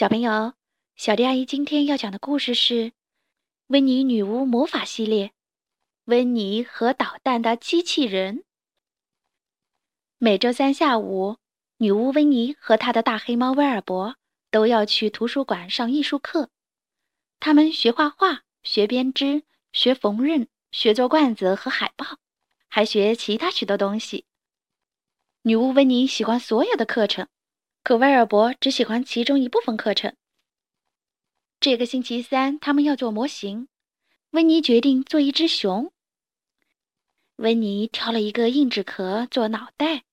小朋友，小迪阿姨今天要讲的故事是《温妮女巫魔法系列》《温妮和捣蛋的机器人》。每周三下午，女巫温妮和她的大黑猫威尔伯都要去图书馆上艺术课。他们学画画、学编织、学缝纫、学做罐子和海报，还学其他许多东西。女巫温妮喜欢所有的课程。可威尔伯只喜欢其中一部分课程。这个星期三，他们要做模型。温妮决定做一只熊。温妮挑了一个硬纸壳做脑袋，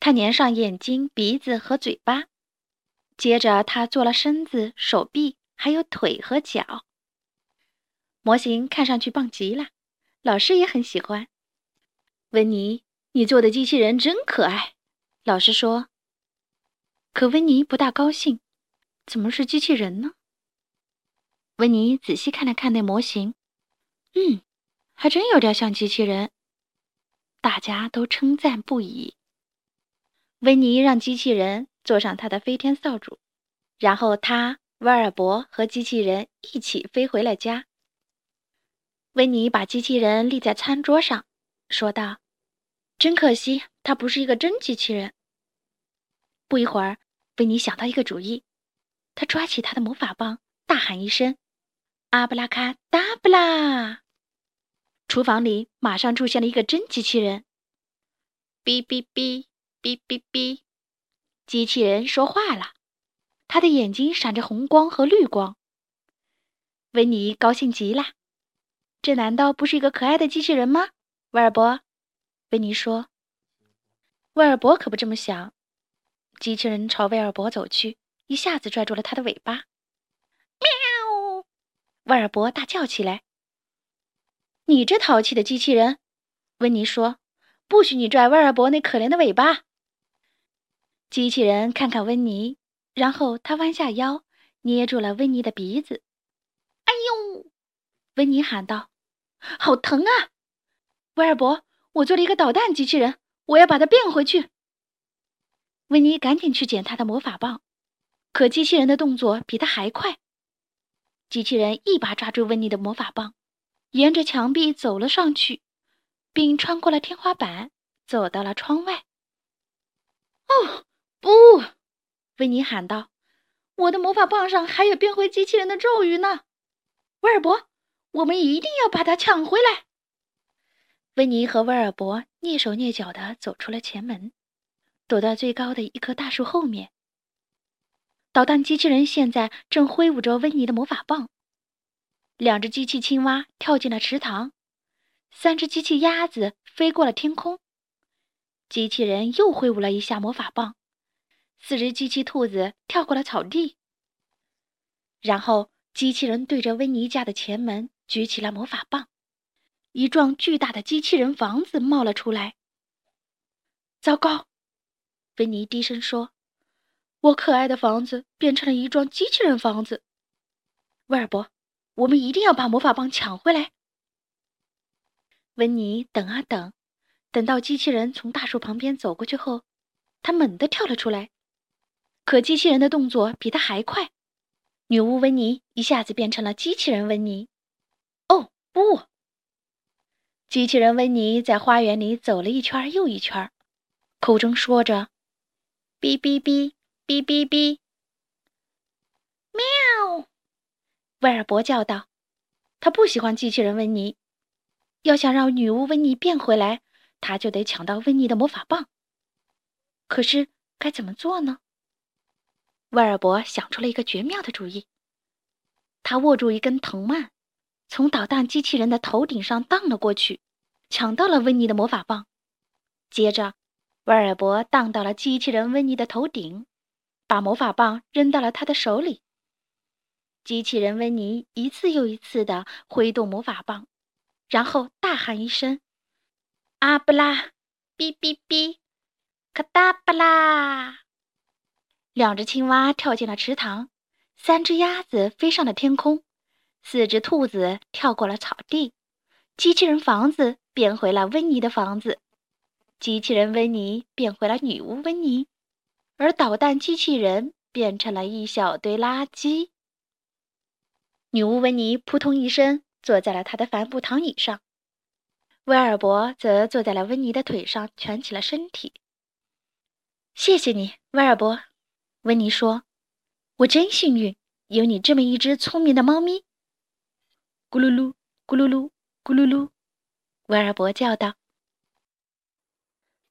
他粘上眼睛、鼻子和嘴巴。接着，他做了身子、手臂，还有腿和脚。模型看上去棒极了，老师也很喜欢。温妮，你做的机器人真可爱，老师说。可温妮不大高兴，怎么是机器人呢？温妮仔细看了看那模型，嗯，还真有点像机器人。大家都称赞不已。温妮让机器人坐上他的飞天扫帚，然后他、威尔伯和机器人一起飞回了家。温妮把机器人立在餐桌上，说道：“真可惜，他不是一个真机器人。”不一会儿。维尼想到一个主意，他抓起他的魔法棒，大喊一声：“阿布拉卡达布拉！”厨房里马上出现了一个真机器人。哔哔哔哔哔哔，机器人说话了，他的眼睛闪着红光和绿光。维尼高兴极了，这难道不是一个可爱的机器人吗？威尔伯，维尼说。威尔伯可不这么想。机器人朝威尔伯走去，一下子拽住了他的尾巴。喵！威尔伯大叫起来：“你这淘气的机器人！”温妮说：“不许你拽威尔伯那可怜的尾巴。”机器人看看温妮，然后他弯下腰，捏住了温妮的鼻子。“哎呦！”温妮喊道，“好疼啊！”威尔伯，我做了一个捣蛋机器人，我要把它变回去。温妮赶紧去捡他的魔法棒，可机器人的动作比他还快。机器人一把抓住温妮的魔法棒，沿着墙壁走了上去，并穿过了天花板，走到了窗外。哦，不！温妮喊道：“我的魔法棒上还有变回机器人的咒语呢！”威尔伯，我们一定要把它抢回来。温妮和威尔伯蹑手蹑脚地走出了前门。躲到最高的一棵大树后面。捣蛋机器人现在正挥舞着温妮的魔法棒。两只机器青蛙跳进了池塘，三只机器鸭子飞过了天空。机器人又挥舞了一下魔法棒，四只机器兔子跳过了草地。然后，机器人对着温妮家的前门举起了魔法棒，一幢巨大的机器人房子冒了出来。糟糕！芬妮低声说：“我可爱的房子变成了一幢机器人房子。”威尔伯，我们一定要把魔法棒抢回来。温妮等啊等，等到机器人从大树旁边走过去后，他猛地跳了出来。可机器人的动作比他还快，女巫温妮一下子变成了机器人温妮。哦不！机器人温妮在花园里走了一圈又一圈，口中说着。哔哔哔哔哔哔！喵！威尔伯叫道：“他不喜欢机器人温妮。要想让女巫温妮变回来，他就得抢到温妮的魔法棒。可是该怎么做呢？”威尔伯想出了一个绝妙的主意。他握住一根藤蔓，从捣蛋机器人的头顶上荡了过去，抢到了温妮的魔法棒。接着。威尔伯荡到了机器人温妮的头顶，把魔法棒扔到了他的手里。机器人温妮一次又一次地挥动魔法棒，然后大喊一声：“阿布拉，哔哔哔，卡达布拉！”两只青蛙跳进了池塘，三只鸭子飞上了天空，四只兔子跳过了草地，机器人房子变回了温妮的房子。机器人温妮变回了女巫温妮，而捣蛋机器人变成了一小堆垃圾。女巫温妮扑通一声坐在了她的帆布躺椅上，威尔伯则坐在了温妮的腿上蜷起了身体。谢谢你，威尔伯，温妮说：“我真幸运，有你这么一只聪明的猫咪。”咕噜噜，咕噜噜，咕噜噜，威尔伯叫道：“